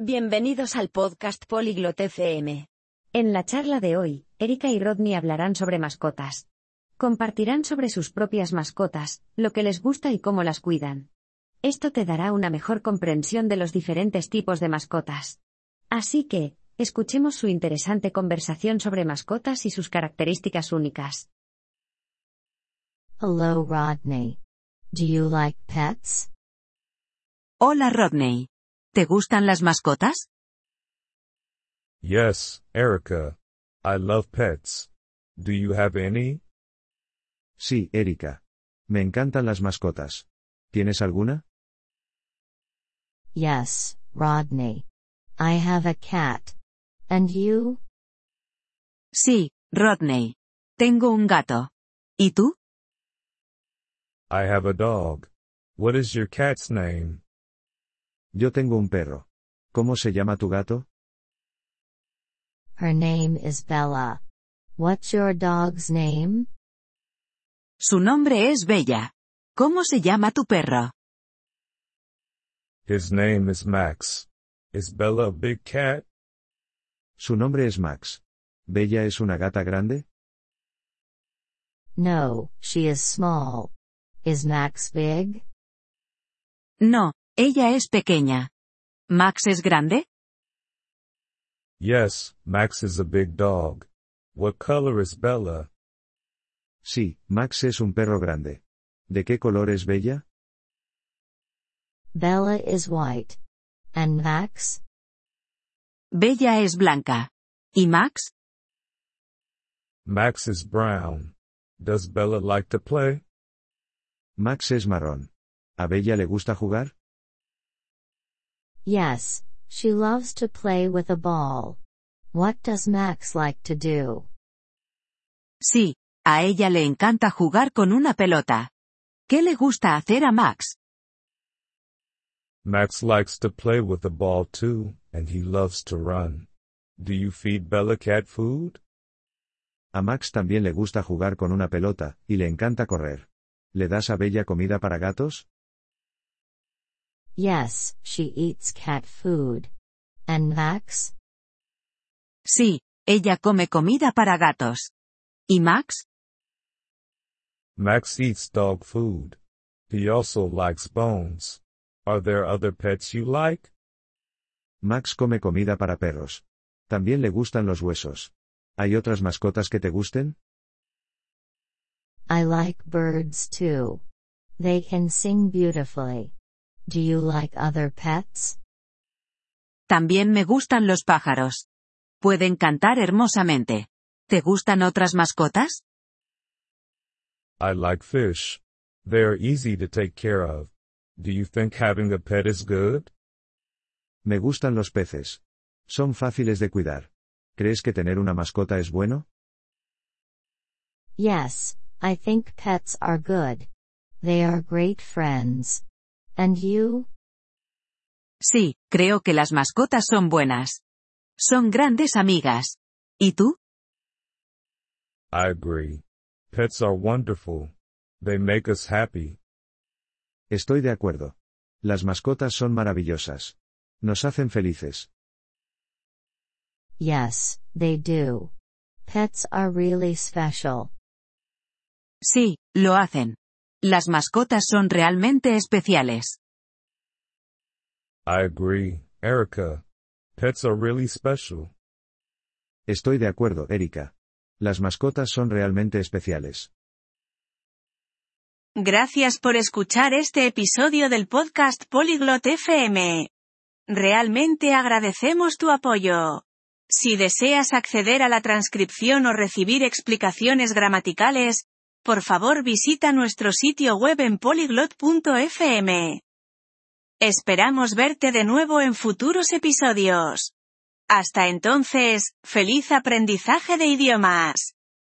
Bienvenidos al podcast Polyglot FM. En la charla de hoy, Erika y Rodney hablarán sobre mascotas. Compartirán sobre sus propias mascotas, lo que les gusta y cómo las cuidan. Esto te dará una mejor comprensión de los diferentes tipos de mascotas. Así que, escuchemos su interesante conversación sobre mascotas y sus características únicas. Hello, Rodney. Do you like pets? Hola Rodney. ¿Te gustan las mascotas? Yes, Erica. I love pets. Do you have any? Sí, Erika. Me encantan las mascotas. ¿Tienes alguna? Yes, Rodney. I have a cat. And you? Sí, Rodney. Tengo un gato. ¿Y tú? I have a dog. What is your cat's name? Yo tengo un perro. ¿Cómo se llama tu gato? Her name is Bella. What's your dog's name? Su nombre es Bella. ¿Cómo se llama tu perro? His name is Max. Is Bella a big cat? Su nombre es Max. ¿Bella es una gata grande? No, she is small. Is Max big? No, ella es pequeña. ¿Max es grande? Yes, Max is a big dog. What color is Bella? Sí, Max es un perro grande. ¿De qué color es Bella? Bella is white. And Max? Bella es blanca. ¿Y Max? Max is brown. Does Bella like to play? Max es marrón. ¿A Bella le gusta jugar? Yes, she loves to play with a ball. What does Max like to do? Sí, a ella le encanta jugar con una pelota. ¿Qué le gusta hacer a Max? Max likes to play with the ball too, and he loves to run. Do you feed Bella cat food? A Max también le gusta jugar con una pelota, y le encanta correr. ¿Le das a Bella comida para gatos? Yes, she eats cat food. And Max? Sí, ella come comida para gatos. ¿Y Max? Max eats dog food. He also likes bones. Are there other pets you like? Max come comida para perros. También le gustan los huesos. ¿Hay otras mascotas que te gusten? I like birds too. They can sing beautifully. Do you like other pets? También me gustan los pájaros. Pueden cantar hermosamente. ¿Te gustan otras mascotas? I like fish. They are easy to take care of. Do you think having a pet is good? Me gustan los peces. Son fáciles de cuidar. ¿Crees que tener una mascota es bueno? Yes, I think pets are good. They are great friends. And you? Sí, creo que las mascotas son buenas. Son grandes amigas. ¿Y tú? I agree. Pets are wonderful. They make us happy. Estoy de acuerdo. Las mascotas son maravillosas. Nos hacen felices. Yes, they do. Pets are really special. Sí, lo hacen. Las mascotas son realmente especiales. I agree, Erica. Pets are really special. Estoy de acuerdo, Erika. Las mascotas son realmente especiales. Gracias por escuchar este episodio del podcast Polyglot FM. Realmente agradecemos tu apoyo. Si deseas acceder a la transcripción o recibir explicaciones gramaticales, por favor visita nuestro sitio web en polyglot.fm. Esperamos verte de nuevo en futuros episodios. Hasta entonces, feliz aprendizaje de idiomas.